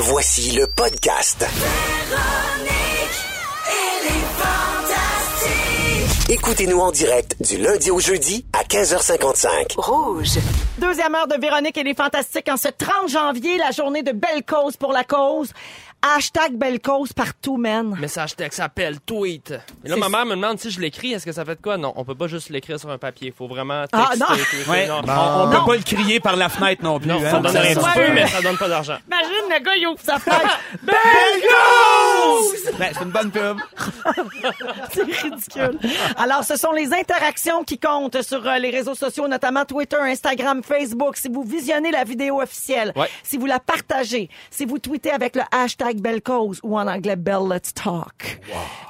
Voici le podcast. Écoutez-nous en direct du lundi au jeudi à 15h55. Rouge. Deuxième heure de Véronique et les Fantastiques en ce 30 janvier, la journée de belle cause pour la cause. Hashtag belle cause partout, man. Message texte, appel, tweet. Et là, ma mère me demande si je l'écris. Est-ce que ça fait de quoi? Non, on peut pas juste l'écrire sur un papier. Il faut vraiment Ah, texter. non. tweeter. Ouais, Non, on, on Non. peut pas le crier par la fenêtre non plus. Non, hein. ça donne petit soit peu, mais ça donne pas d'argent. Imagine, le gars, il ouvre sa fenêtre. belle Ben, c'est une bonne pub. C'est ridicule. Alors, ce sont les interactions qui comptent sur euh, les réseaux sociaux, notamment Twitter, Instagram, Facebook. Si vous visionnez la vidéo officielle, Ouais. si vous la partagez, si vous tweetez avec le hashtag Belle Cause ou en anglais Bell Let's Talk.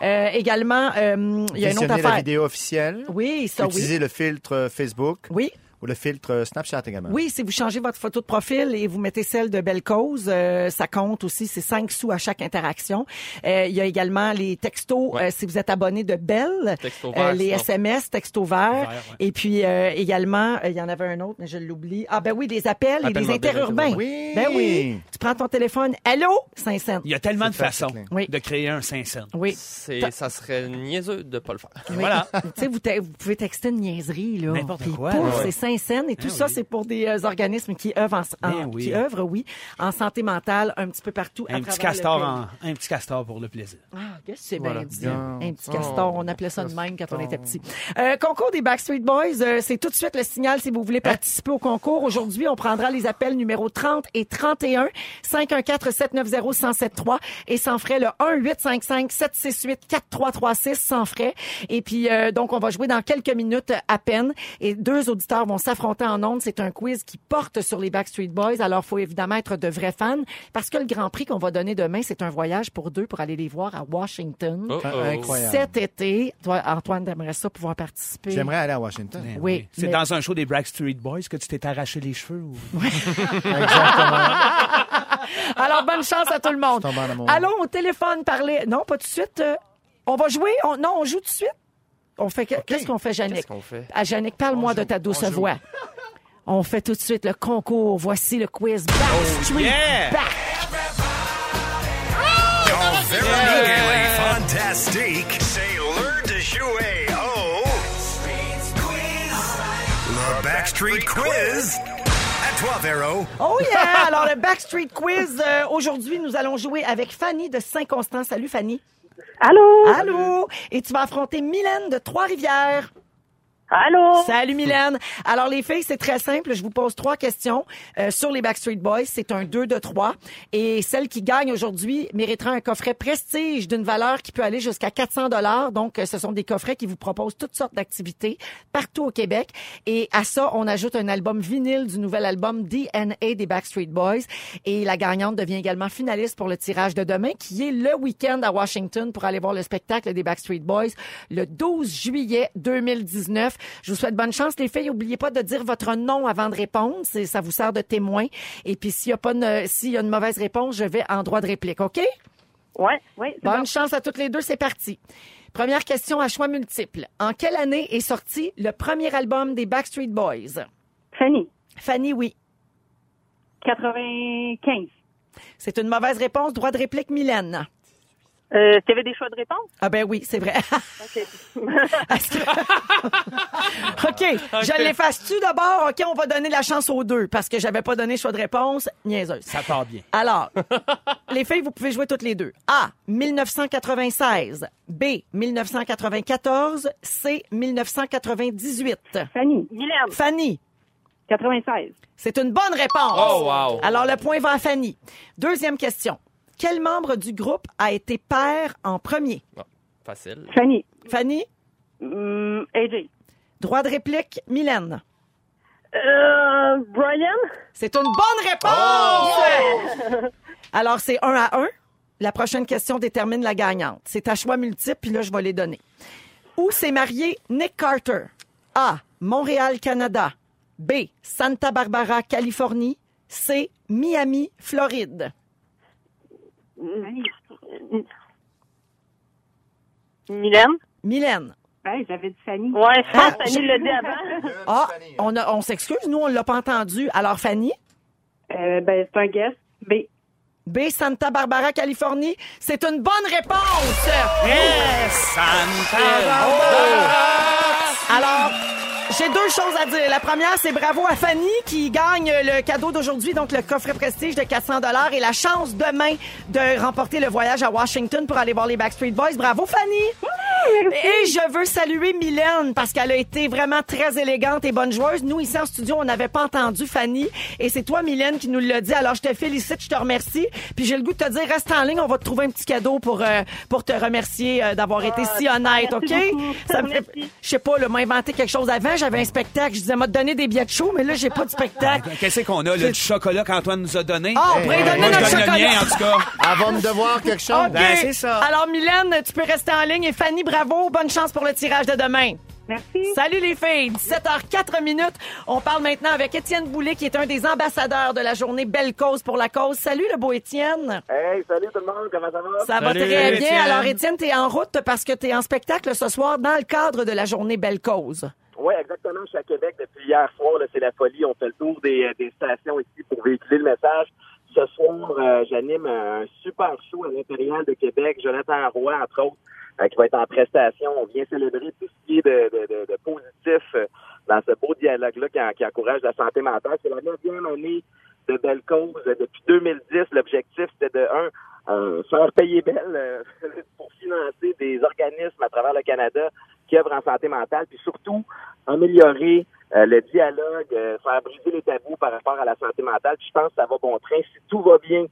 Euh, également, euh, il y a une autre Visionner la affaire. vidéo officielle. Oui, ça Utiliser oui. le filtre euh, Facebook Oui. Ou le filtre euh, Snapchat également. Oui, si vous changez votre photo de profil et vous mettez celle de Belle Cause, euh, ça compte aussi. C'est 5 sous à chaque interaction. Euh, il y a également les textos, Ouais. euh, si vous êtes abonné de Belle, euh, vert, les sinon. SMS, texto vert. Vert, ouais. Et puis euh, également, euh, il y en avait un autre, mais je l'oublie. Ah ben oui, les appels et Appel les interurbains. Oui. Ben oui. Tu prends ton téléphone. Allô? 5 cents. Il y a tellement de façons. Oui. de créer un 500. Oui. C'est, ça serait niaiseux de pas le faire. Oui. Voilà. tu sais, vous, vous pouvez texter une niaiserie, là. N'importe Puis quoi, pouf, ouais. c'est scènes. Et tout Ben ça, oui. c'est pour des euh, organismes qui œuvrent, en, en- oui. qui œuvrent, oui, en santé mentale un petit peu partout. à Un petit castor en, un petit castor pour le plaisir. Ah, qu'est-ce que c'est Voilà. bien dit. Ah. Un petit castor, on appelait ça de même quand on était petit. Euh, concours des Backstreet Boys, euh, c'est tout de suite le signal si vous voulez participer au concours. Aujourd'hui, on prendra les appels numéro 30 et 31 514 790 1073 et sans frais le 1 855 768 4336 sans frais. Et puis euh, donc on va jouer dans quelques minutes à peine et deux auditeurs vont s'affronter en ondes. C'est un quiz qui porte sur les Backstreet Boys. Alors faut évidemment être de vrais fans parce que le grand prix qu'on va donner demain, c'est un voyage pour deux pour aller les voir à Washington. Oh, oh. Incroyable. Cet été, toi, Antoine, t'aimerais ça pouvoir participer? J'aimerais aller à Washington. Ben Oui, C'est mais- dans un show des Backstreet Boys que tu t'es arraché les cheveux ou... Alors, bonne chance à tout le monde. Allons au téléphone parler. Non, pas tout de suite. euh, on va jouer? On- Non, on joue tout de suite? On fait que- Qu'est-ce qu'on fait, Jannick? Qu'est-ce qu'on fait? Ah, Jannick, parle-moi de ta douce voix. On fait tout de suite le concours. Voici le quiz Backstreet yeah! Back. C'est l'heure de jouer au le Backstreet Quiz. À toi, Véro. Oh yeah! Alors, le Backstreet Quiz, euh, aujourd'hui, nous allons jouer avec Fanny de Saint-Constant. Salut, Fanny. Allô? Allô? Et tu vas affronter Mylène de Trois-Rivières. Allô? Salut Mylène. Alors les filles, c'est très simple. Je vous pose trois questions euh, sur les Backstreet Boys. C'est un 2 de 3. Et celle qui gagne aujourd'hui méritera un coffret prestige d'une valeur qui peut aller jusqu'à 400 dollars. Donc, euh, ce sont des coffrets qui vous proposent toutes sortes d'activités partout au Québec. Et à ça, on ajoute un album vinyle du nouvel album DNA des Backstreet Boys. Et la gagnante devient également finaliste pour le tirage de demain, qui est le week-end à Washington pour aller voir le spectacle des Backstreet Boys le 12 juillet 2019. Je vous souhaite bonne chance, les filles. N'oubliez pas de dire votre nom avant de répondre. Ça vous sert de témoin. Et puis, s'il y a pas une, s'il y a une mauvaise réponse, je vais en droit de réplique, OK? Ouais, ouais, c'est Bonne bon. chance à toutes les deux. C'est parti. Première question à choix multiple. En quelle année est sorti le premier album des Backstreet Boys? Fanny, Fanny, oui. 95. C'est une mauvaise réponse. Droit de réplique, Mylène. Euh, tu avais des choix de réponse? Ah ben oui, c'est vrai. OK. Est-ce que- OK. Je l'efface-tu d'abord? OK, on va donner la chance aux deux parce que j'avais pas donné choix de réponse. Niaiseuse. Ça part bien. Alors, les filles, vous pouvez jouer toutes les deux. A. 1996. B. 1994. C. 1998. Fanny. Mylène. Fanny. 96. C'est une bonne réponse. Oh, wow. Alors, le point va à Fanny. Deuxième question. Quel membre du groupe a été père en premier? Bon, facile. Fanny. Fanny? AJ. Droit de réplique, Mylène. Euh, Brian? C'est une bonne réponse! Alors, c'est un à un. La prochaine question détermine la gagnante. C'est à choix multiple, puis là, je vais les donner. Où s'est marié Nick Carter? A. Montréal, Canada. B. Santa Barbara, Californie. C. Miami, Floride. Mylène? Mylène? Ouais, j'avais dit Fanny. Pense que Fanny l'a dit avant. Ah, on, a- on s'excuse, nous, on l'a pas entendu. Alors, Fanny? Euh, ben, c'est un guess. B. B. Santa Barbara, Californie. C'est une bonne réponse. Yes! Santa Alors, j'ai deux choses à dire. La première, c'est bravo à Fanny qui gagne le cadeau d'aujourd'hui, donc le coffret prestige de 400 dollars et la chance demain de remporter le voyage à Washington pour aller voir les Backstreet Boys. Bravo Fanny! Et je veux saluer Mylène parce qu'elle a été vraiment très élégante et bonne joueuse. Nous, ici en studio, on n'avait pas entendu Fanny. Et c'est toi, Mylène, qui nous l'a dit. Alors, je te félicite, je te remercie. Puis j'ai le goût de te dire, reste en ligne, on va te trouver un petit cadeau pour, euh, pour te remercier euh, d'avoir été si honnête, OK? beaucoup. Ça me fait, je sais pas, là, m'a inventé quelque chose avant. J'avais un spectacle. Je disais, m'a donné des billets de show, mais là, j'ai pas de spectacle. Qu'est-ce qu'on a, là, du chocolat qu'Antoine nous a donné? Ah, on pourrait Hey, donner notre donne le chocolat. mien, en tout cas. Elle va me devoir quelque chose. OK. Ben, c'est ça. Alors, Mylène, tu peux rester en ligne. Et Fanny, bravo. Bonne chance pour le tirage de demain. Merci. Salut les filles, 17h04 minutes. On parle maintenant avec Étienne Boulay, qui est un des ambassadeurs de la journée Belle Cause pour la cause. Salut le beau Étienne. Hey, salut tout le monde, comment ça va? Ça va Salut, très bien. Étienne. Alors Étienne, t'es en route parce que t'es en spectacle ce soir dans le cadre de la journée Belle Cause. Oui, exactement. Je suis à Québec depuis hier soir. C'est la folie. On fait le tour des, euh, des stations ici pour véhiculer le message. Ce soir, euh, j'anime un super show à l'intérieur de Québec. Jonathan Roy, entre autres, qui va être en prestation. On vient célébrer tout ce qui est de, de, de, de positif euh, dans ce beau dialogue-là qui, en- qui encourage la santé mentale. C'est la neuvième année de Belle Cause. Depuis 2010, l'objectif, c'était de, un, euh, faire payer Belle euh, pour financer des organismes à travers le Canada qui œuvrent en santé mentale, puis surtout améliorer euh, le dialogue, euh, faire briser les tabous par rapport à la santé mentale. Puis je pense que ça va bon train. Si tout va bien,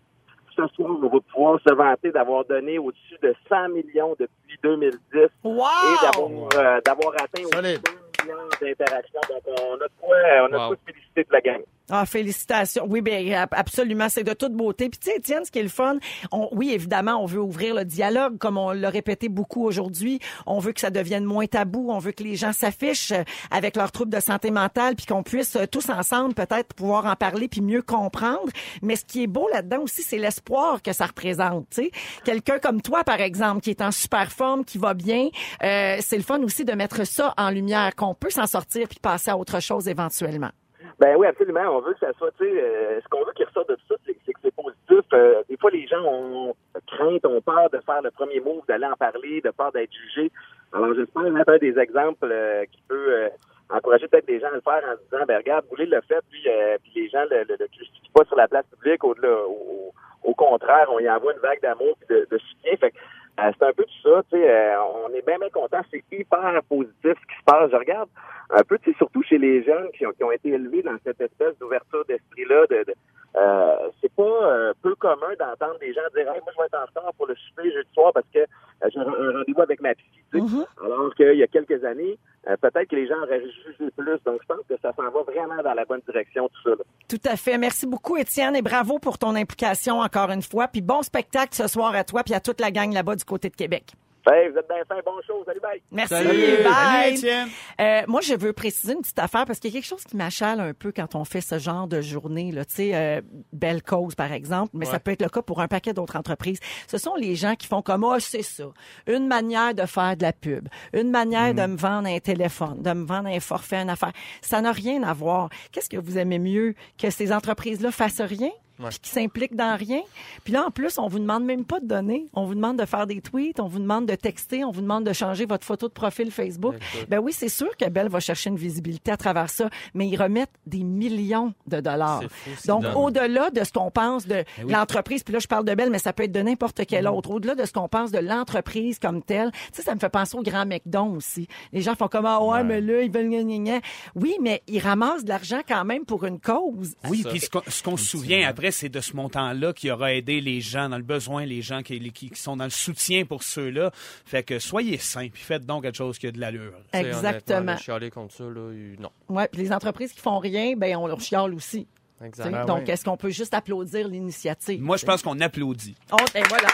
ce soir, on va pouvoir se vanter d'avoir donné au-dessus de 100 millions depuis 2010 Wow! et d'avoir euh, d'avoir atteint au-dessus de 2 millions d'interactions. Donc, on a de quoi, on a de Wow. quoi se féliciter de la gang. Ah, félicitations. Oui, bien, ab- absolument. C'est de toute beauté. Puis, tu sais, Étienne, ce qui est le fun, on- oui, évidemment, on veut ouvrir le dialogue, comme on l'a répété beaucoup aujourd'hui. On veut que ça devienne moins tabou. On veut que les gens s'affichent euh, avec leurs troubles de santé mentale, puis qu'on puisse euh, tous ensemble peut-être pouvoir en parler puis mieux comprendre. Mais ce qui est beau là-dedans aussi, c'est l'espoir que ça représente. Tu sais, quelqu'un comme toi, par exemple, qui est en super forme, qui va bien, euh, c'est le fun aussi de mettre ça en lumière, qu'on peut s'en sortir puis passer à autre chose éventuellement. Ben oui, absolument. On veut que ça soit, tu sais, euh, ce qu'on veut qu'il ressorte de tout ça, c'est que c'est positif. Euh, des fois, les gens ont crainte, ont peur de faire le premier move, d'aller en parler, de peur d'être jugé. Alors, j'espère un des exemples euh, qui peut euh, encourager peut-être les gens à le faire en se disant, ben regarde, Boulay le fait, puis, euh, puis les gens le, le, le pas sur la place publique. Au, au, au contraire, on y envoie une vague d'amour et de, soutien. C'est un peu tout ça, tu sais, euh, on est bien, bien content. C'est hyper positif ce qui se passe. Je regarde un peu, tu sais, surtout chez les jeunes qui ont, qui ont été élevés dans cette espèce d'ouverture d'esprit-là. De, de- euh, c'est pas euh, peu commun d'entendre des gens dire hey, moi je vais être en retard pour le souper jeudi soir parce que euh, j'ai un, rendez-vous avec ma tu sais. Alors qu'il y a quelques années, peut-être que les gens auraient jugé plus. Donc je pense que ça s'en va vraiment dans la bonne direction, tout ça. là. Tout à fait. Merci beaucoup, Étienne, et bravo pour ton implication encore une fois. Puis bon spectacle ce soir à toi, puis à toute la gang là-bas du côté de Québec. Hey, vous êtes bien fin, bon show, salut bye! Merci. Salut. Bye. Salut. Euh, moi, je veux préciser une petite affaire parce qu'il y a quelque chose qui m'achale un peu quand on fait ce genre de journée. Là. Tu sais, euh, Belle Cause, par exemple, mais ça peut être le cas pour un paquet d'autres entreprises. Ce sont les gens qui font comme, oh, c'est ça, une manière de faire de la pub, une manière de me vendre un téléphone, de me vendre un forfait, une affaire. Ça n'a rien à voir. Qu'est-ce que vous aimez mieux? Que ces entreprises-là fassent rien? Puis qui s'impliquent dans rien. Puis là, en plus, on vous demande même pas de donner. On vous demande de faire des tweets, on vous demande de texter, on vous demande de changer votre photo de profil Facebook. Ben oui, c'est sûr que Belle va chercher une visibilité à travers ça, mais ils remettent des millions de dollars. Fou, Donc, au-delà de ce qu'on pense de l'entreprise, puis là, je parle de Belle, mais ça peut être de n'importe quel autre. Au-delà de ce qu'on pense de l'entreprise comme telle, tu sais, ça me fait penser au Grand McDon aussi. Les gens font comme, ah ouais, mais là, ils veulent gna, gna, gna. Oui, mais ils ramassent de l'argent quand même pour une cause. Oui, puis ce qu'on ce qu'on se souvient après, c'est de ce montant-là qui aura aidé les gens dans le besoin, les gens qui, qui, qui sont dans le soutien pour ceux-là. Fait que soyez sains, puis faites donc quelque chose qui a de l'allure. Exactement. Chialer contre ça, là, non. Ouais, puis les entreprises qui font rien, ben on leur chiale aussi. Exactement. Donc, oui. est-ce qu'on peut juste applaudir l'initiative? Moi, je pense qu'on applaudit. On, et voilà.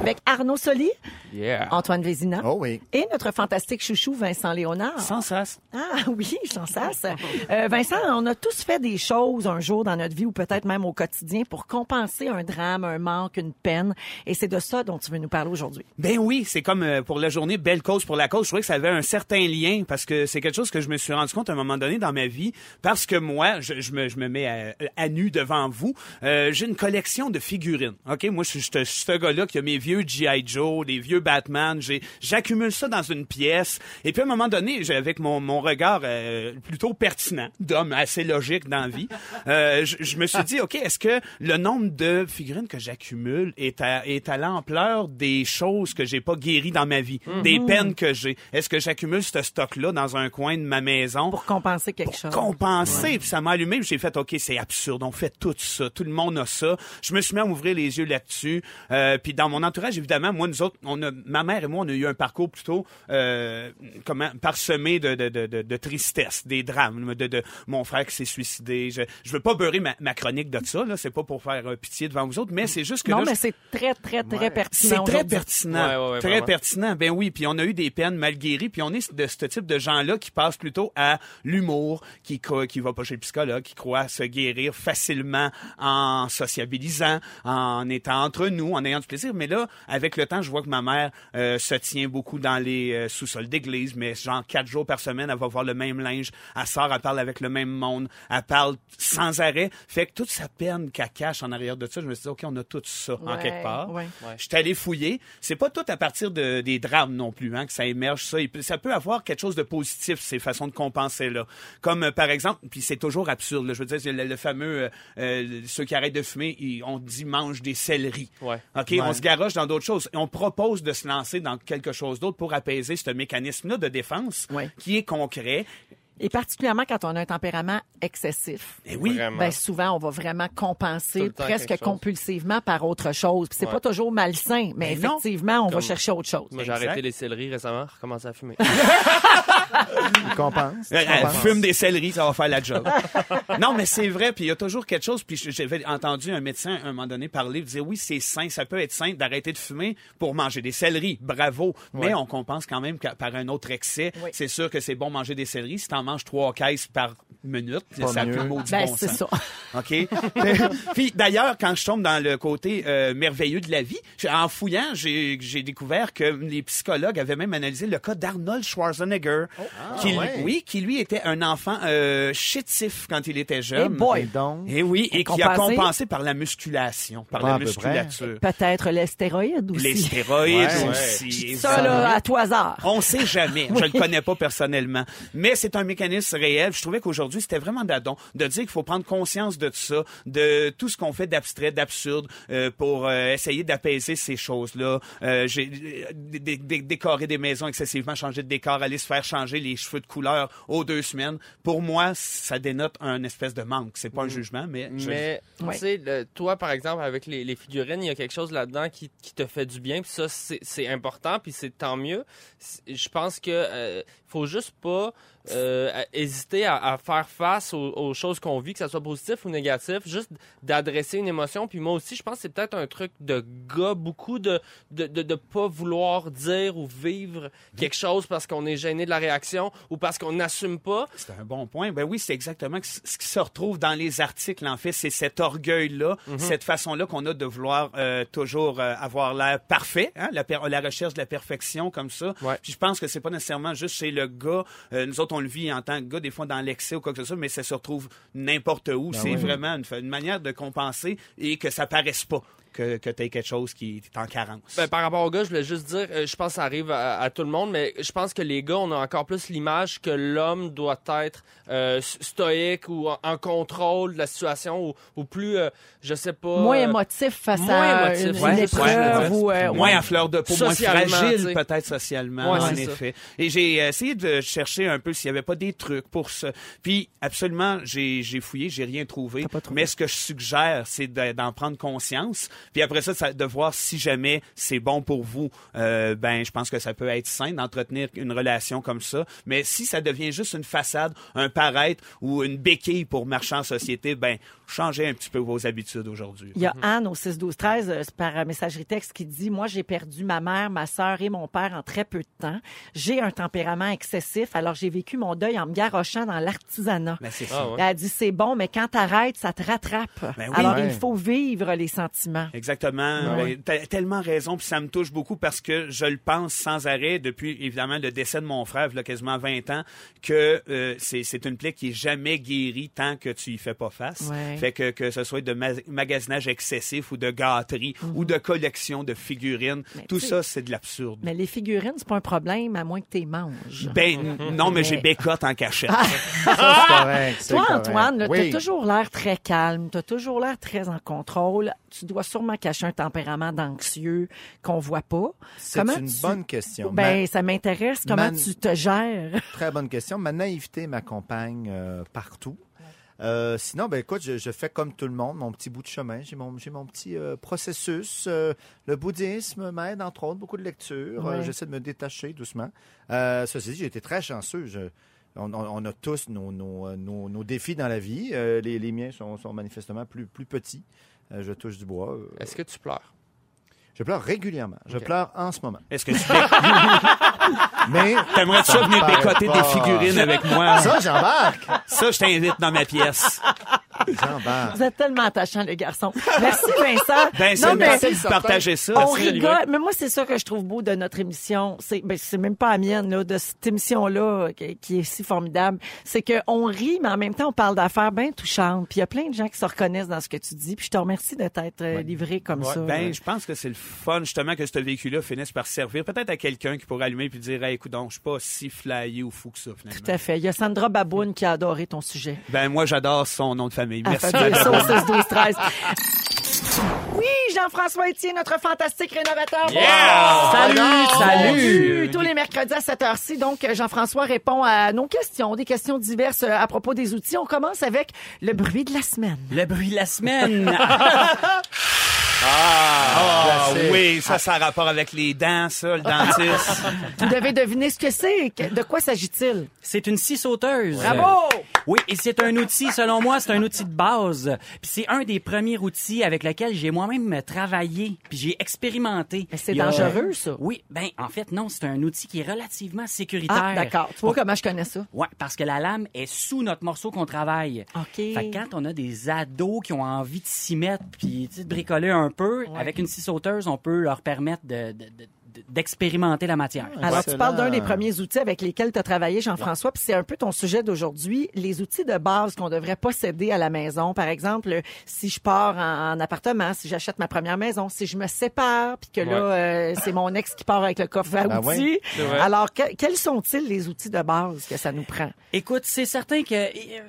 Avec Arnaud Soli, Yeah. Antoine Vézina Oh oui. et notre fantastique chouchou Vincent Léonard. Sans sas. Ah oui, sans sas. Euh, Vincent, on a tous fait des choses un jour dans notre vie ou peut-être même au quotidien pour compenser un drame, un manque, une peine. Et c'est de ça dont tu veux nous parler aujourd'hui. Ben oui, c'est comme euh, pour la journée Belle cause pour la cause. Je trouvais que ça avait un certain lien parce que c'est quelque chose que je me suis rendu compte à un moment donné dans ma vie parce que moi, je, je me, je me mets à, à nu devant vous. Euh, J'ai une collection de figurines. Ok, moi je suis ce- gars-là qui a mes vieux GI Joe, des vieux Batman. J'ai j'accumule ça dans une pièce. Et puis à un moment donné, j'ai- avec mon, mon regard euh, plutôt pertinent d'homme assez logique dans la vie, euh, je, me suis dit ok, est-ce que le nombre de figurines que j'accumule est à, est à l'ampleur des choses que j'ai pas guéries dans ma vie, des peines que j'ai? Est-ce que j'accumule ce stock-là dans un coin de ma maison? Pour compenser quelque pour chose. compenser. Puis ça m'a allumé. J'ai fait, OK, c'est absurde. On fait tout ça. Tout le monde a ça. Je me suis mis à m'ouvrir les yeux là-dessus. Euh, puis dans mon entourage, évidemment, moi, nous autres, on a, ma mère et moi, on a eu un parcours plutôt euh, comment, parsemé de, de, de, de, de tristesse, des drames, de, de mon frère qui s'est suicidé. Je, je veux pas beurrer ma, ma chronique de ça. Là, c'est pas pour faire euh, pitié devant vous autres, mais c'est juste que Non, là, mais je- c'est très, très, très c'est pertinent très aujourd'hui. pertinent. Ouais, ouais, ouais, très vraiment. pertinent. Ben oui, puis on a eu des peines mal guéries, puis on est de ce type de gens-là qui passent plutôt à l'humour, qui qui va pas chez le psychologue, qui croit se guérir facilement en sociabilisant, en étant entre nous, en ayant du plaisir. Mais là, avec le temps, je vois que ma mère euh, se tient beaucoup dans les euh, sous-sols d'église, mais genre quatre jours par semaine, elle va voir le même linge, elle sort, elle parle avec le même monde, elle parle sans arrêt. Fait que toute sa peine qu'elle cache en arrière de ça, je me suis dit, OK, on a tout ça en quelque part. ouais. Je suis allé fouiller. C'est pas tout à partir de, des drames non plus hein, que ça émerge. Ça, peut- ça peut avoir quelque chose de positif ces façons de compenser là. Comme euh, par exemple, puis c'est toujours absurde. là, je veux dire, le, le fameux euh, euh, ceux qui arrêtent de fumer, ils- on dit mange des céleris. Ouais. Ok, on se garoche dans d'autres choses. Et on propose de se lancer dans quelque chose d'autre pour apaiser ce mécanisme-là de défense qui est concret. Et particulièrement quand on a un tempérament excessif. Et oui. Vraiment. Ben souvent, on va vraiment compenser presque compulsivement par autre chose. Puis c'est Ouais. pas toujours malsain, mais Ben non. effectivement, on va chercher autre chose. Moi, j'ai arrêté les céleris récemment, recommencé à fumer. Il compense. Fume des céleris, ça va faire la job. non, mais c'est vrai, puis il y a toujours quelque chose. Puis j'avais entendu un médecin à un moment donné parler, dire oui, c'est sain, ça peut être sain d'arrêter de fumer pour manger des céleris, bravo. Mais on compense quand même par un autre excès. Oui. C'est sûr que c'est bon manger des céleris. Si t'en manges trois caisses par minute, Pas ça a mieux. plus le maudit Ben, bon c'est sens. ça. OK? Puis d'ailleurs, quand je tombe dans le côté euh, merveilleux de la vie, en fouillant, j'ai j'ai découvert que les psychologues avaient même analysé le cas d'Arnold Schwarzenegger, qui, ouais. oui, qui lui était un enfant euh, chétif quand il était Eh jeune. boy! Et donc, Et oui, et qui a Compensé. par la musculation, par la peu près. musculature. Peut-être les stéroïdes aussi. Les stéroïdes Ouais. aussi. Ça, là, à tout hasard. On sait jamais. Je le connais pas personnellement. Mais c'est un mécanisme réel. Je trouvais qu'aujourd'hui, c'était vraiment d'adon de dire qu'il faut prendre conscience de tout ça, de tout ce qu'on fait d'abstrait, d'absurde, euh, pour euh, essayer d'apaiser ces choses-là. Euh, J'ai dé- dé- décoré des maisons excessivement, changer de décor, aller se faire changer les cheveux de couleur aux deux semaines. Pour moi, ça dénote un espèce de manque. C'est pas un jugement, mais... je- Mais, Ouais. tu sais, le- toi, par exemple, avec les, les figurines, il y a quelque chose là-dedans qui, qui te fait du bien, puis ça, c'est important, puis c'est tant mieux. Je pense que euh, faut juste pas euh, hésiter à, à faire face aux, aux choses qu'on vit, que ça soit positif ou négatif, juste d'adresser une émotion. Puis moi aussi, je pense que c'est peut-être un truc de gars, beaucoup de de, de, de pas vouloir dire ou vivre quelque chose parce qu'on est gêné de la réaction ou parce qu'on n'assume pas. C'est un bon point. Ben oui, c'est exactement ce qui se retrouve dans les articles. En fait, c'est cet orgueil-là, Mhm. cette façon-là qu'on a de vouloir euh, toujours euh, avoir l'air parfait, hein, la, per- la recherche de la perfection comme ça. Ouais. Puis je pense que c'est pas nécessairement juste chez le gars. Nous autres, on le vit en tant que gars, des fois dans l'excès ou quoi que ce soit, mais ça se retrouve n'importe où. c'est vraiment une, une manière de compenser et que ça paraisse pas que, que tu quelque chose qui est en carence. Ben, par rapport aux gars, je voulais juste dire, euh, je pense que ça arrive à, à tout le monde, mais je pense que les gars, on a encore plus l'image que l'homme doit être euh, stoïque ou en, en contrôle de la situation ou, ou plus, euh, je sais pas... Moins euh, émotif face moins à émotif, une, ouais, épreuve je veux ou... euh, dire. moins ouais. à fleur de peau, moins fragile peut-être socialement, Ouais, en ça. effet. Et j'ai essayé de chercher un peu s'il y avait pas des trucs pour ça. Puis absolument, j'ai fouillé, j'ai rien trouvé. Mais ce que je suggère, c'est de- d'en prendre conscience. Puis après ça, ça, de voir si jamais c'est bon pour vous, euh, ben je pense que ça peut être sain d'entretenir une relation comme ça. Mais si ça devient juste une façade, un paraître ou une béquille pour marcher en société, ben changez un petit peu vos habitudes aujourd'hui. Il y a Anne au 6 12 13 euh, par messagerie texte qui dit moi j'ai perdu ma mère, ma sœur et mon père en très peu de temps. J'ai un tempérament excessif alors j'ai vécu mon deuil en me garochant dans l'artisanat. Ben, c'est Ah ça. ouais. Elle a dit c'est bon mais quand t'arrêtes ça te rattrape. Ben oui. alors Ouais. il faut vivre les sentiments. Exactement. Ben, T'as tellement raison, puis ça me touche beaucoup parce que je le pense sans arrêt depuis évidemment le décès de mon frère, il y a quasiment 20 ans, que euh, c'est c'est une plaie qui est jamais guérie tant que tu y fais pas face. Ouais. Fait que que ce soit de ma- magasinage excessif ou de gâterie ou de collection de figurines, Mhm. Mais tout tu ça c'est de l'absurde. Mais les figurines c'est pas un problème à moins que tu manges. Ben non, mais j'ai bécotte en cachette. Ah, Ça, correct. Toi, correct. Antoine, oui. t'as toujours l'air très calme, t'as toujours l'air très en contrôle. Tu dois sûrement cacher un tempérament d'anxieux qu'on voit pas. C'est une tu- bonne question. Ben, ça m'intéresse. Comment tu te gères? Très bonne question. Ma naïveté m'accompagne euh, partout. Euh, sinon, ben écoute, je, je fais comme tout le monde, mon petit bout de chemin. J'ai mon, j'ai mon petit euh, processus. Euh, le bouddhisme m'aide, entre autres, beaucoup de lecture. Ouais. Euh, J'essaie de me détacher doucement. Ceci dit, j'ai été très chanceux. Je- on, a tous nos, nos, nos- nos défis dans la vie. Les, les miens sont, sont manifestement plus, plus petits. Euh, je touche du bois. Euh, Est-ce que tu pleures? Je pleure régulièrement. Je pleure en ce moment. Est-ce que tu Mais t'aimerais ça venir pas. des figurines avec moi? ça, j'embarque. Ça, je t'invite dans ma pièce. Vous êtes tellement attachants, les garçons. Merci, Vincent. Ben, c'est Non, mais merci de partager ça. on Merci, rigole. Olivier. Mais moi, c'est ça que je trouve beau de notre émission. C'est, ben, c'est même pas la mienne, là, de cette émission-là, qui, qui est si formidable. C'est qu'on rit, mais en même temps, on parle d'affaires bien touchantes. Puis il y a plein de gens qui se reconnaissent dans ce que tu dis. Puis je te remercie de t'être euh, livré comme ça. Ben, je pense que c'est le fun, justement, que ce véhicule-là finisse par servir peut-être à quelqu'un qui pourrait allumer puis dire, hey, écoute, donc, je suis pas si flyé ou fou que ça, finalement. Tout à fait. Il y a Sandra Baboun qui a adoré ton sujet. Ben, moi, j'adore son nom de famille. Merci, fait des madame. sauces 12 13 Oui, Jean-François Etier, notre fantastique rénovateur. Yeah! Salut, salut! Tous les mercredis à cette heure-ci, donc Jean-François répond à nos questions, des questions diverses euh, à propos des outils. On commence avec le bruit de la semaine. Le bruit de la semaine. Ah, Classique. oui, ça, ça a rapport avec les dents, ça, le dentiste. Vous devez deviner ce que c'est. De quoi s'agit-il? c'est une scie sauteuse. Bravo! Oui, et c'est un outil, selon moi, c'est un outil de base. Puis c'est un des premiers outils avec lequel j'ai moi-même travaillé, puis j'ai expérimenté. Mais c'est a- dangereux, ça. Oui, ben en fait non, c'est un outil qui est relativement sécuritaire. Ah, d'accord. Tu vois comment je connais ça? Ouais, parce que la lame est sous notre morceau qu'on travaille. OK. Fait que quand on a des ados qui ont envie de s'y mettre puis tu sais, de bricoler un peu, avec une scie sauteuse, on peut leur permettre de- de- de- de- d'expérimenter la matière. Alors, tu parles d'un des premiers outils avec lesquels tu as travaillé, Jean-François, puis c'est un peu ton sujet d'aujourd'hui, les outils de base qu'on devrait posséder à la maison. Par exemple, si je pars en, en appartement, si j'achète ma première maison, si je me sépare, puis que là, euh, c'est mon ex qui part avec le coffre à Ben outils. ouais. Alors, que- quels sont-ils les outils de base que ça nous prend? Écoute, c'est certain que, euh,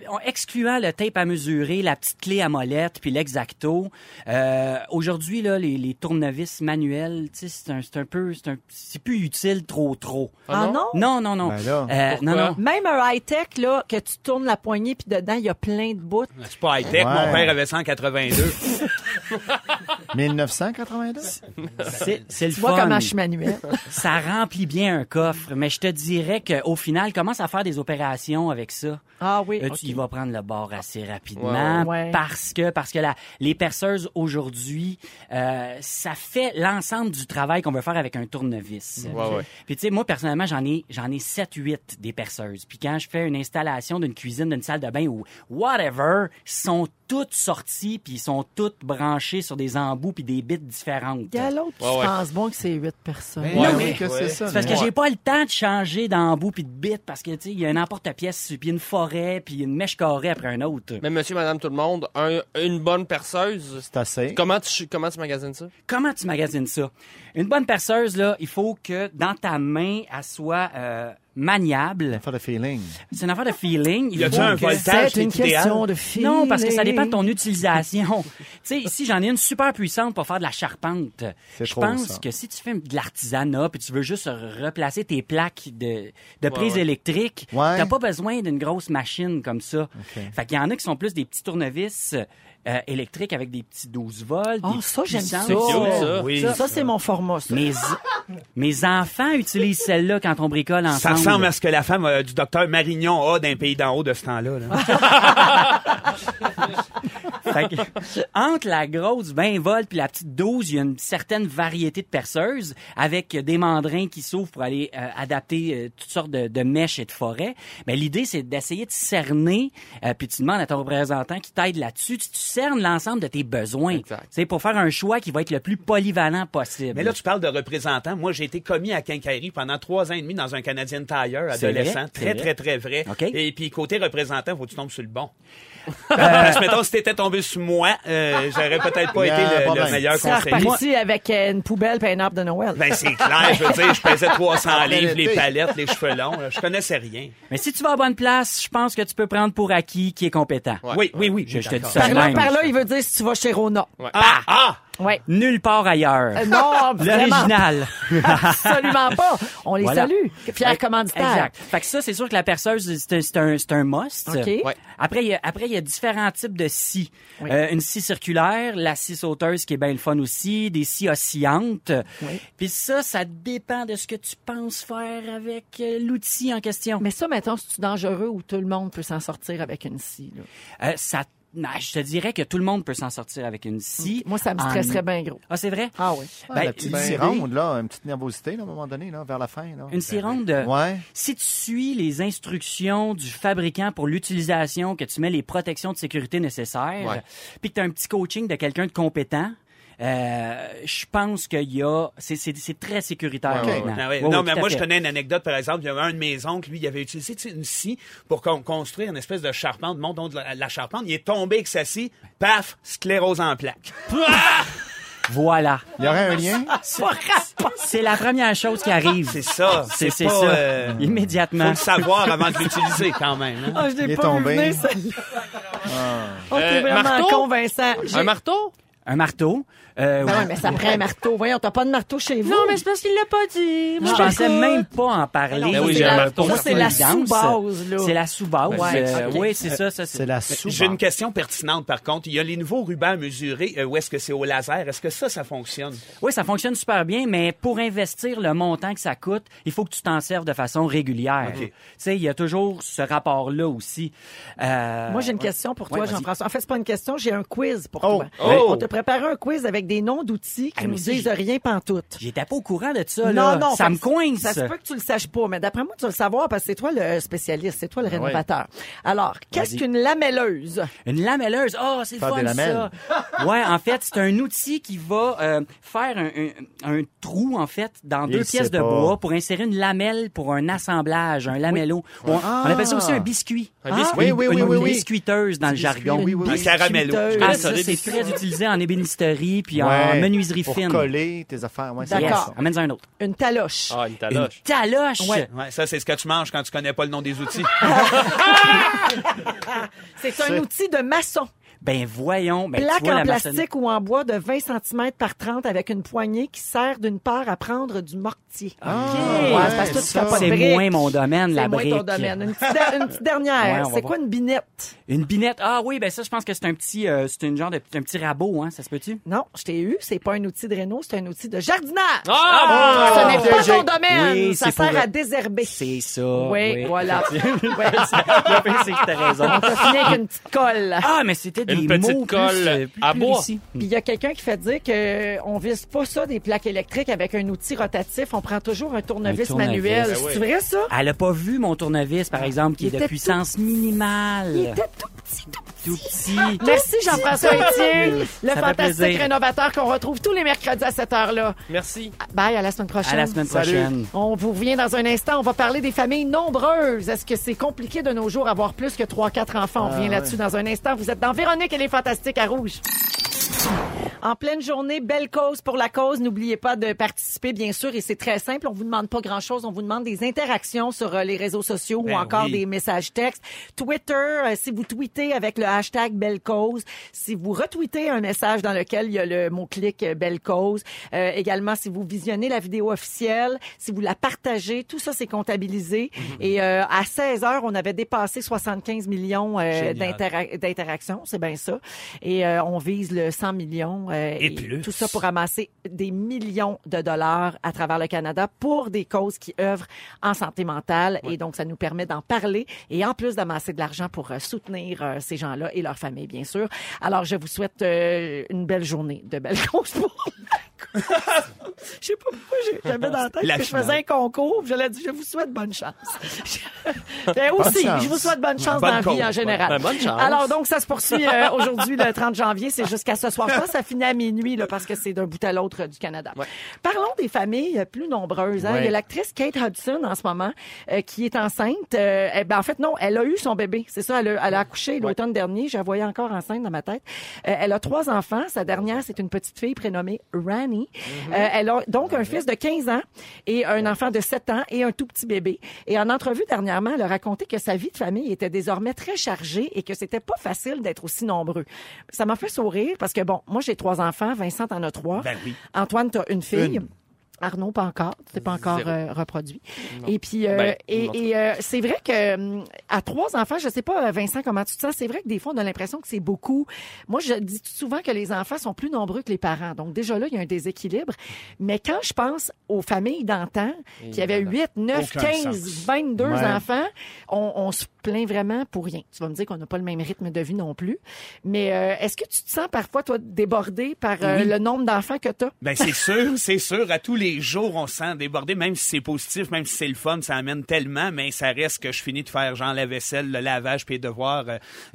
en excluant le tape à mesurer, la petite clé à molette, puis l'exacto, euh, aujourd'hui, là, les, les tournevis manuels, un, c'est un peu, c'est un, c'est plus utile trop, trop. Ah non? Non, non, non. Ben là. Euh, non, non. Même un high-tech, là, que tu tournes la poignée, puis dedans, il y a plein de bouts. C'est pas high-tech. Ouais. Mon père avait 182. 1982? C'est, c'est le Tu vois fun. comment je suis manuel. Ça remplit bien un coffre, mais je te dirais qu'au final, commence à faire des opérations avec ça. Ah oui. Là, ok. tu vas prendre le bord assez rapidement Ouais, parce que parce que la, les perceuses aujourd'hui, euh, ça fait l'ensemble du travail qu'on veut faire avec un tournevis. Ouais, ouais. Puis tu sais, moi personnellement, j'en ai j'en ai 7 8 des perceuses. Puis quand je fais une installation d'une cuisine, d'une salle de bain ou whatever, sont toutes sorties puis ils sont toutes branchées sur des embouts puis des bits différentes. Il y a l'autre qui Ouais, ouais. pense bon que c'est huit personnes. Ben Non, oui, mais- que c'est ça. C'est parce que mais- j'ai pas le temps de changer d'embout puis de bits parce que tu sais, il y a un emporte-pièce puis une forêt puis une mèche carrée après un autre. Mais monsieur, madame, tout le monde, un- une bonne perceuse. C'est assez. Comment tu, comment tu magasines ça? Comment tu magasines ça? Une bonne perceuse, là, il faut que dans ta main, elle soit euh, maniable. Faire le feeling. C'est une affaire de feeling. Il Y a-tu faut un que- voltage C'est une question de fil. Non, parce que ça dépend de ton utilisation. tu sais, ici, j'en ai une super puissante pour faire de la charpente. C'est Je pense ça. que si tu fais de l'artisanat puis tu veux juste replacer tes plaques de, de prise ouais. électrique, Ouais. t'as pas besoin d'une grosse machine comme ça. Fait qu'il y en a qui sont plus des petits tournevis euh, électrique avec des petits 12 volts. Oh, des ça, j'aime ça. Ça. Oui. Ça, c'est mon format, ça. Mes, mes enfants utilisent celle-là quand on bricole ensemble. Ça ressemble à ce que la femme euh, du docteur Marignon a d'un pays d'en haut de ce temps-là. là. Fait que, entre la grosse 20 volts puis la petite 12, il y a une certaine variété de perceuses avec des mandrins qui s'ouvrent pour aller euh, adapter euh, toutes sortes de, de mèches et de forêts. Mais l'idée, c'est d'essayer de cerner, euh, puis tu demandes à ton représentant qui t'aide là-dessus, tu, tu cernes l'ensemble de tes besoins. C'est pour faire un choix qui va être le plus polyvalent possible. Mais là, tu parles de représentants. Moi, j'ai été commis à Quincaillerie pendant trois ans et demi dans un Canadien Tire adolescent. vrai, très, très, très vrai. Et puis, côté représentant, faut que tu tombes sur le bon. Parce mettons, si t'étais tombé moi, euh, j'aurais peut-être pas été le, meilleur Ça conseiller. reparti avec euh, une poubelle et un arbre de Noël. Ben, c'est clair, je veux dire, je pesais 300 livres, les l'été. palettes, les cheveux longs, là. je connaissais rien. Mais si tu vas à bonne place, je pense que tu peux prendre pour acquis qui est compétent. Oui, oui, oui. Je, je te dis ça. par là, même. par là, il veut dire si tu vas chez Rona. Ah, ah! Ouais. Nulle part ailleurs. Euh, non. L'original. Absolument pas. On les Voilà. salue. Fier Ouais, commanditaire. Exact. Fait que ça, c'est sûr que la perceuse, c'est un- c'est un, must. OK. Ouais. Après, il y a, après, il y a différents types de scies. Oui. Euh, une scie circulaire, la scie sauteuse qui est bien le fun aussi, des scies oscillantes. Puis ça, ça dépend de ce que tu penses faire avec euh, l'outil en question. Mais ça, mettons, c'est dangereux où tout le monde peut s'en sortir avec une scie. là? Euh, ça, non, je te dirais que tout le monde peut s'en sortir avec une scie. Moi, ça me En- stresserait bien gros. Ah, c'est vrai? Ah oui. Ben, la petite scie ronde, là, une petite nervosité, là, à un moment donné, là, vers la fin. Là. Une scie ronde? Ouais. Si tu suis les instructions du fabricant pour l'utilisation, que tu mets les protections de sécurité nécessaires, Ouais. puis que tu as un petit coaching de quelqu'un de compétent, euh, je pense qu'il y a... C'est, c'est, c'est très sécuritaire Ouais, maintenant. Ah ouais. Ouais, non, ouais, mais moi, je connais une anecdote, par exemple. Il y avait un de mes oncles, lui, il avait utilisé tu sais, une scie pour con- construire une espèce de charpente, montant de la, la charpente. Il est tombé avec sa scie, paf, sclérose en plaques. Voilà. Il y aurait un lien? C'est la première chose qui arrive. C'est ça. C'est, c'est pas, ça. euh, faut Immédiatement. le savoir avant de l'utiliser, quand même. hein. Ah, je Il l'ai est pas vu tombé. venir, celle-là. Oh, t'es Euh, vraiment marteau? convaincant. J'ai- Un marteau? Un marteau. Euh, Ben ouais, mais ça prend un marteau. Voyons, t'as pas de marteau chez vous? c'est parce qu'il l'a pas dit. Je pensais même pas en parler. Ben oui, c'est j'ai un la- marteau. Moi, c'est la sous-base, là. C'est la sous-base. Ouais, Euh, ok. Oui, c'est ça. ça C'est la J'ai sous une question pertinente, par contre. Il y a les nouveaux rubans à mesurer. euh, où est-ce que c'est au laser? Est-ce que ça, ça fonctionne? Oui, ça fonctionne super bien, mais pour investir le montant que ça coûte, il faut que tu t'en serves de façon régulière. Tu sais, il y a toujours ce rapport-là aussi. Euh, Moi, j'ai une question pour toi. Jean-François. En fait, c'est pas une question, j'ai un quiz pour Oh. toi. Oh. On te prépare un quiz avec des noms d'outils qui Ah, nous disent rien pantoute. J'étais pas au courant de ça, Non, là. non. Ça me coince. Ça se peut que tu le saches pas, mais d'après moi, tu vas le savoir parce que c'est toi le spécialiste, c'est toi le rénovateur. Alors, qu'est-ce qu'une lamelleuse? Une lamelleuse? Oh, c'est le fun, ça. Ouais, en fait, c'est un outil qui va euh, faire un, un- un trou, en fait, dans Il deux pièces de pas. bois pour insérer une lamelle pour un assemblage, un lamello. On, on appelle ça aussi un biscuit. Un biscuit. Oui, oui, oui, une oui, oui. biscuiteuse dans le jargon. oui, oui, oui. Un caramello. Ah, ça, c'est très utilisé en ébénisterie puis en Ouais, menuiserie pour fine. coller tes affaires. Ouais, c'est D'accord. Yes. bon, ça. Amène un autre. Une taloche. Ah, une taloche. Une taloche? Ouais. Ouais, ça, c'est ce que tu manges quand tu connais pas le nom des outils. C'est un outil de maçon. Ben voyons. Ben, tu Plaque vois en la plastique ou en bois de 20 cm par 30 avec une poignée qui sert d'une part à prendre du mortier. Ah, Ouais, ouais, c'est parce que toi, tu fais pas de C'est moins mon domaine, la C'est moins brique. ton domaine. Une petite, der- une petite dernière. Ouais, c'est voir. quoi une binette? Une binette. Ah oui, ben ça, je pense que c'est un petit, euh, c'est une genre de, un petit rabot, hein. Ça se peut-tu? Non, je t'ai eu. C'est pas un outil de réno, c'est un outil de jardinage. Ah! Ce n'est pas ton domaine. Oui, ça sert à désherber. C'est ça. Oui, voilà. Ouais. C'est que t'as raison. On t'a fini avec une petite colle. Ah, mais c'était des Une petite mots colle euh, plus, à plus bois. Puis il y a quelqu'un qui fait dire que on vise pas ça des plaques électriques avec un outil rotatif. On prend toujours un tournevis, Un tournevis. manuel. Ben C'est oui. vrai ça? Elle a pas vu mon tournevis, par exemple, qui Il est de puissance minimale. Il était tout petit, tout petit. Tout petit. Merci Jean-François Etier, le Ça fantastique plaisir. rénovateur qu'on retrouve tous les mercredis à cette heure-là. Merci. Bye, à la semaine prochaine. À la semaine Salut. prochaine. On vous revient dans un instant. On va parler des familles nombreuses. Est-ce que c'est compliqué de nos jours avoir plus que 3-4 enfants? On revient Ah, là-dessus dans un instant. Vous êtes dans Véronique et les Fantastiques à Rouge. En pleine journée, belle cause pour la cause. N'oubliez pas de participer, bien sûr, et c'est très simple. On vous demande pas grand-chose. On vous demande des interactions sur euh, les réseaux sociaux Ben ou encore oui. des messages textes. Twitter, euh, si vous tweetez avec le hashtag belle cause. Si vous retweetez un message dans lequel il y a le mot-clic euh, belle cause. Euh, également, si vous visionnez la vidéo officielle, si vous la partagez, tout ça, c'est comptabilisé. Mhm. Et euh, à 16 heures, on avait dépassé 75 millions d'interactions. C'est bien ça. Et euh, on vise le 100 millions. euh, Et plus. Tout ça pour ramasser des millions de dollars à travers le Canada pour des causes qui œuvrent en santé mentale. Et donc, ça nous permet d'en parler et en plus d'amasser de l'argent pour euh, soutenir euh, ces gens-là et leurs familles, bien sûr. Alors, je vous souhaite euh, une belle journée de belles causes pour Je sais pas pourquoi j'avais dans la tête La que je faisais un concours. Je l'ai dit, je vous souhaite bonne chance. Ben aussi, chance. je vous souhaite bonne chance Bonne dans la vie en général. Ben, bonne chance. Alors donc, ça se poursuit euh, aujourd'hui, le 30 janvier. C'est jusqu'à ce soir. Je pense que ça finit à minuit là, parce que c'est d'un bout à l'autre du Canada. Parlons des familles plus nombreuses. hein. Ouais. Il y a l'actrice Kate Hudson en ce moment euh, qui est enceinte. Euh, eh ben, en fait, non, elle a eu son bébé. C'est ça, elle a, elle a accouché l'automne dernier. Je la voyais encore enceinte dans ma tête. Euh, elle a trois enfants. Sa dernière, c'est une petite fille prénommée Rani. Euh, elle a donc un fils de 15 ans et un enfant de 7 ans et un tout petit bébé. Et en entrevue dernièrement, elle a raconté que sa vie de famille était désormais très chargée et que c'était pas facile d'être aussi nombreux. Ça m'a fait sourire parce que bon, moi j'ai trois enfants, Vincent en a trois. Ben oui. Antoine, t'as une fille. Une. Arnaud, pas encore. Tu pas encore euh, reproduit. Et puis, euh, Ben, et, euh, c'est vrai que hum, à trois enfants, je sais pas, euh, Vincent, comment tu te sens? C'est vrai que des fois, on a l'impression que c'est beaucoup. Moi, je dis souvent que les enfants sont plus nombreux que les parents. Donc, déjà là, il y a un déséquilibre. Mais quand je pense aux familles d'antan, qui avaient 8, 9, Aucun 15, sens. 22 Ouais. enfants, on, on se plaint vraiment pour rien. Tu vas me dire qu'on n'a pas le même rythme de vie non plus. Mais euh, est-ce que tu te sens parfois, toi, débordé par euh, Oui. le nombre d'enfants que tu as? Ben c'est sûr, c'est sûr. À tous les jours, on se sent débordé, même si c'est positif, même si c'est le fun, ça amène tellement, mais ça reste que je finis de faire genre la vaisselle, le lavage, puis les devoirs.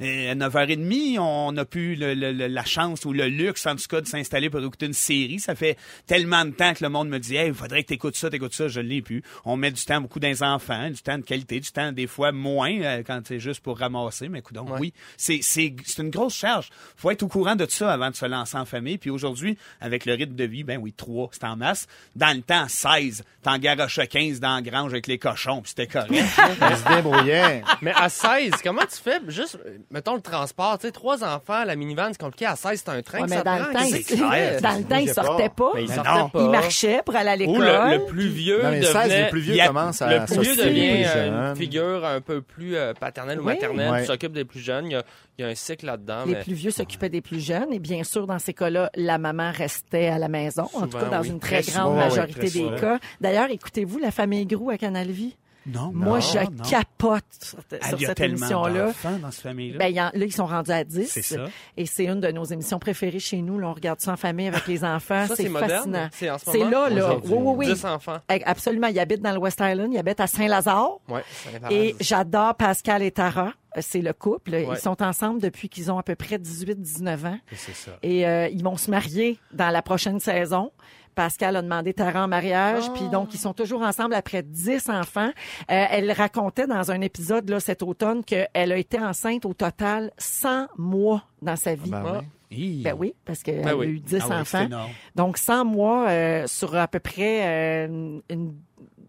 Euh, à 9h30, on n'a plus le- le- la chance ou le luxe, en tout cas, de s'installer pour écouter une série. Ça fait tellement de temps que le monde me dit, hey, il faudrait que t'écoutes ça, t'écoutes ça. Je l'ai plus. On met du temps beaucoup dans les enfants, du temps de qualité, du temps des fois moins euh, quand c'est juste pour ramasser. Mais écoute, oui, c'est c'est c'est une grosse charge. Faut être au courant de ça avant de se lancer en famille. Puis aujourd'hui, avec le rythme de vie, ben oui, trois, c'est en masse. Dans le temps, 16, t'en garochais 15 dans la grange avec les cochons, puis c'était correct. Elle se débrouillait. Mais à 16, comment tu fais? Juste, mettons le transport, tu sais, trois enfants, la minivan, c'est compliqué. À 16, c'est un train Ouais, que mais ça dans le temps, tu fais? dans le temps, il sortait pas. Mais il Mais sortait non. pas. Il marchait pour aller à l'école. Ou le, le plus vieux Non, mais 16, devenait... le plus vieux a- commence à Le plus vieux devient euh, une figure un peu plus euh, paternelle ou maternelle, Ouais. s'occupe des plus jeunes. Il y a, il y a un cycle là-dedans. Les mais- plus vieux s'occupaient des plus jeunes et bien sûr, dans ces cas-là, la maman restait à la maison. en tout cas, dans oui. une très Très grande souvent, majorité très des cas. D'ailleurs, écoutez-vous la famille Grou à Canal Vie? non, Moi, non, je non. capote sur, Ah, sur il y a cette tellement émission-là. d'enfants dans cette famille-là. Ben, là, ils sont rendus à 10. C'est ça. Et c'est une de nos émissions préférées chez nous. Là, on regarde ça en famille avec les enfants. Ça, c'est fascinant. C'est en ce là, là. Oui, oui, oui. 10 enfants. Absolument. Ils habitent dans le West Island. Ils habitent à Saint-Lazare. Ouais, Et j'adore Pascal et Tara. Euh, C'est le couple. Ouais. Ils sont ensemble depuis qu'ils ont à peu près 18-19 ans. c'est ça. Et euh, ils vont se marier dans la prochaine saison. Pascal a demandé Tara en mariage, puis donc ils sont toujours ensemble après 10 enfants. Euh, elle racontait dans un épisode là cet automne qu'elle a été enceinte au total 100 mois dans sa vie. Ben Ah. oui. Hi. Ben oui, parce qu'elle Ben a oui. eu 10 Ah enfants. énorme. Donc 100 mois euh, sur à peu près euh, une-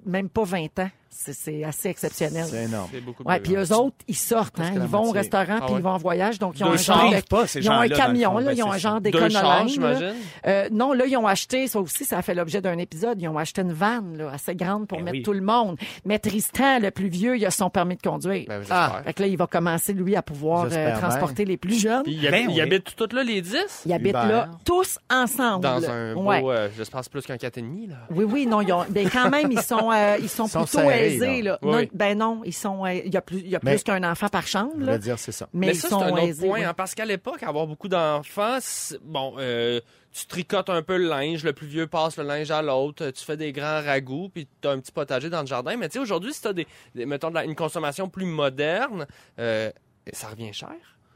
même pas 20 ans. C'est- C'est assez exceptionnel. C'est énorme. C'est beaucoup de Ouais, puis eux autres, ils sortent, hein, ils vont au restaurant, Ah puis ouais? ils vont en voyage, donc ils ont Deux un genre Ils de, pas, ces ils ont un camion, fond. là, Ben, ils ont c'est un genre j'imagine. Euh, non, là, ils ont acheté, ça aussi, ça a fait l'objet d'un épisode, ils ont acheté une vanne là, assez grande pour Ben mettre oui. tout le monde. Mais Tristan, le plus vieux, il a son permis de conduire. Ben. Ah. Fait que là, il va commencer, lui, à pouvoir euh, transporter les plus jeunes. Puis il, Ben il oui. habite tout là, les 10? Ils habitent là tous ensemble. Dans un beau, euh, j'espère, c'est plus qu'un 4,5, là. Oui, oui, non, ils ont, ben quand même, ils sont, euh, ils sont Ils sont plutôt là. là. Oui, Non, oui. Ben non, ils sont, euh, il y a plus, il y a Mais- plus qu'un enfant par chambre, Je là. veux dire, c'est ça. Mais, Mais ils ça, sont c'est un autre aisés, point, oui. hein, parce qu'à l'époque, avoir beaucoup d'enfants, bon, euh, tu tricotes un peu le linge, le plus vieux passe le linge à l'autre, tu fais des grands ragoûts, puis tu as un petit potager dans le jardin. Mais tu sais, aujourd'hui, si tu as des, des- mettons, de la- une consommation plus moderne, euh, ça revient cher.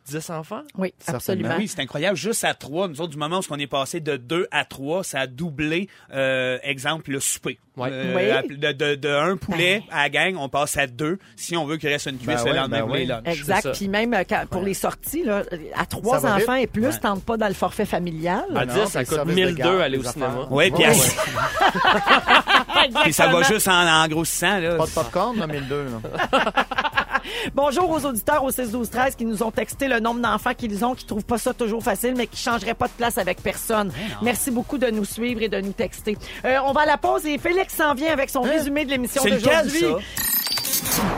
10 enfants? Oui, absolument. Ben oui, c'est incroyable. Juste à trois, nous autres, du moment où on est passé de deux à trois, ça a doublé, euh, exemple, le souper. Ouais. Euh, Oui. de, de, de un poulet à la gang, on passe à deux. Si on veut qu'il reste une cuisse Ben le lendemain ben pour les oui. lunchs. Exact. Puis même euh, quand- pour les sorties, là, à trois enfants vite. et plus, Ouais. tente pas dans le forfait familial. À non, 10, puis ça coûte service de 1002 garde, aller au cinéma. Ouais, puis, Ouais, à- ça va juste en, en grossissant, là. Pas de popcorn, là, 1002. Là. Bonjour aux auditeurs au 6 12 13 qui nous ont texté le nombre d'enfants qu'ils ont, qui trouvent pas ça toujours facile, mais qui changeraient pas de place avec personne. Merci beaucoup de nous suivre et de nous texter. Euh, on va à la pause et Félix s'en vient avec son résumé de l'émission d'aujourd'hui.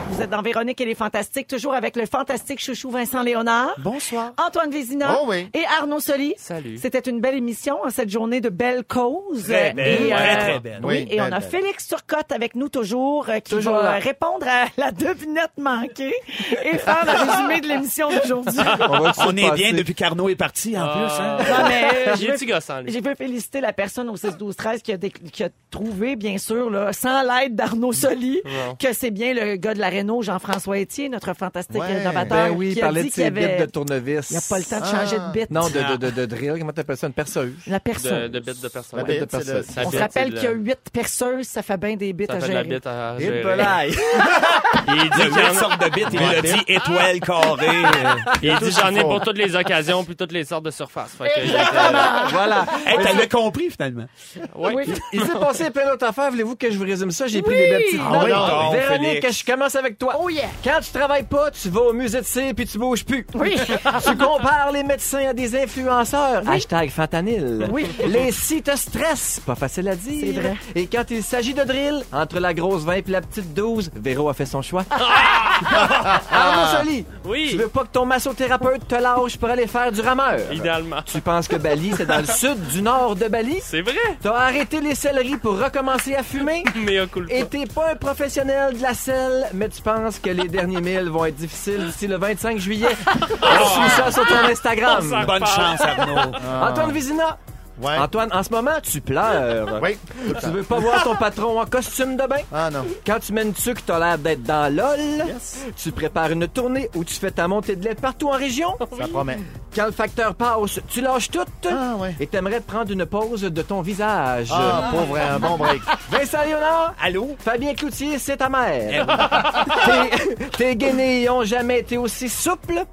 Vous êtes dans Véronique et les Fantastiques, toujours avec le fantastique chouchou Vincent Léonard. Bonsoir. Antoine Vézina Oh oui. et Arnaud Soli. Salut. C'était une belle émission, hein, cette journée de belle cause. Très belle, Et, très, très belle. Oui, Oui, et on a belle. Félix Turcotte avec nous toujours, euh, qui Toujours va là. répondre à la devinette manquée et faire le résumé de l'émission d'aujourd'hui. On est bien depuis qu'Arnaud est parti, en plus. Hein? Non, mais, euh, je veux- je féliciter la personne au 6 12 13 qui qui a trouvé, bien sûr, là, sans l'aide d'Arnaud Soli, que c'est bien le gars de la Renault, Jean-François Etier, notre fantastique Ouais. innovateur, Ben oui, qui il a parlait dit de ses bits avait... de tournevis. Il n'y a pas le temps de changer de bit. Non, de, de, de, de drill, comment t'appelles ça? Une perceuse? La personne. De, de bits de personne. La bite de Ça On bite, se rappelle qu'il y a huit perceuses, ça fait bien des bits Ça à fait de la gérer. bite à gérer. Il dit y a qu'il huit sortes de bits. Il l'a dit étoile, carré. euh. Il dit j'en ai pour toutes les occasions puis toutes les sortes de surfaces. Voilà. T'avais compris, finalement. Oui. Il s'est passé plein d'autres affaires. Voulez-vous que je vous résume ça? J'ai pris des belles petites Ah notes. Véronique, commence avec toi. Oh yeah! Quand tu travailles pas, tu vas au musée de cire puis tu bouges plus. Oui. tu compares les médecins à des influenceurs. Hashtag fentanyl. Oui. Les si te stressent. Pas facile à dire. C'est vrai. Et quand il s'agit de drill, entre la grosse 20 et la petite 12, Véro a fait son choix. Arnaud Soli, Oui. tu veux pas que ton massothérapeute te lâche pour aller faire du rameur. Idéalement. Tu penses que Bali, c'est dans le sud du nord de Bali? C'est vrai. T'as arrêté les céleris pour recommencer à fumer? Mais Et t'es pas un professionnel de la selle, mais tu penses que les derniers milles vont être difficiles d'ici le 25 juillet? Suis ça sur ton Instagram. Bonne chance, Arnaud. Antoine Vizina. Ouais. Antoine, en ce moment, tu pleures. Oui. Tu veux pas voir ton patron en costume de bain? Ah non. Quand tu mènes tu que t'as l'air d'être dans LOL, Yes. tu prépares une tournée où tu fais ta montée de lait partout en région. Ça promet. Quand le facteur passe, tu lâches tout. Ah ouais. Et t'aimerais prendre une pause de ton visage. Ah, pauvre, un bon break. Vincent Léonard, Allô? Fabien Cloutier, c'est ta mère. tes, tes guenilles ont jamais été aussi souples.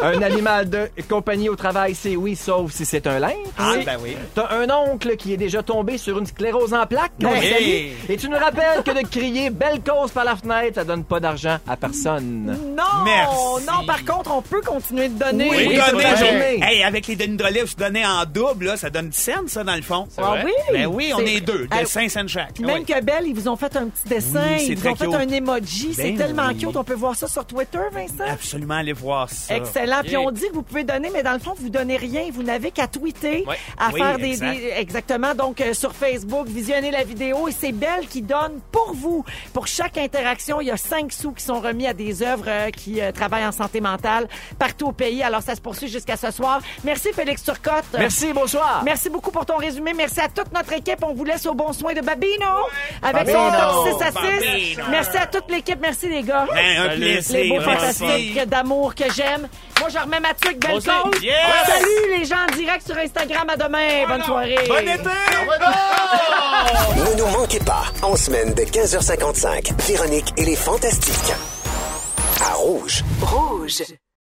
Un animal de compagnie au travail, c'est oui, sauf si c'est un lynx. Ah, ben oui. T'as un oncle qui est déjà tombé sur une sclérose en plaques. Hey. salue. Et tu nous rappelles que de crier belle cause par la fenêtre, ça donne pas d'argent à personne. Non! Merci. Non, par contre, on peut continuer de donner. Oui, Oui, donner. Hey, avec les Denis de relève, tu donnais en double, là, ça donne 10 cents, ça, dans le fond. Ah vrai? oui? Ben oui, on est deux, de Ah, 5 cents chaque. Puis même Oui. que Belle, ils vous ont fait un petit dessin, Oui, c'est ils vous ont fait cute. un emoji, c'est Ben tellement oui. cute. On peut voir ça sur Twitter, Vincent? Absolument, allez voir ça. Excellent. Puis on dit que vous pouvez donner, mais dans le fond, vous donnez rien. Vous n'avez qu'à tweeter, à Oui, faire des, exact. des- exactement. Donc euh, sur Facebook, visionnez la vidéo et c'est Belle qui donne pour vous. Pour chaque interaction, il y a cinq sous qui sont remis à des œuvres euh, qui euh, travaillent en santé mentale partout au pays. Alors ça se poursuit jusqu'à ce soir. Merci Félix Turcotte. Merci, bonsoir. Merci beaucoup pour ton résumé. Merci à toute notre équipe. On vous laisse au bon soin de Babino avec Babino. son top 6 à 6. Babino. Merci à toute l'équipe. Merci les gars. Ben, un plaisir. Les beaux merci. fantastiques d'amour que j'aime. Moi, je remets ma tuque belle. Yes. Salut les gens en direct sur Instagram. À demain. Bonne soirée. Bon été! Ne nous manquez pas, en semaine de 15h55, Véronique et les Fantastiques. À Rouge. Rouge.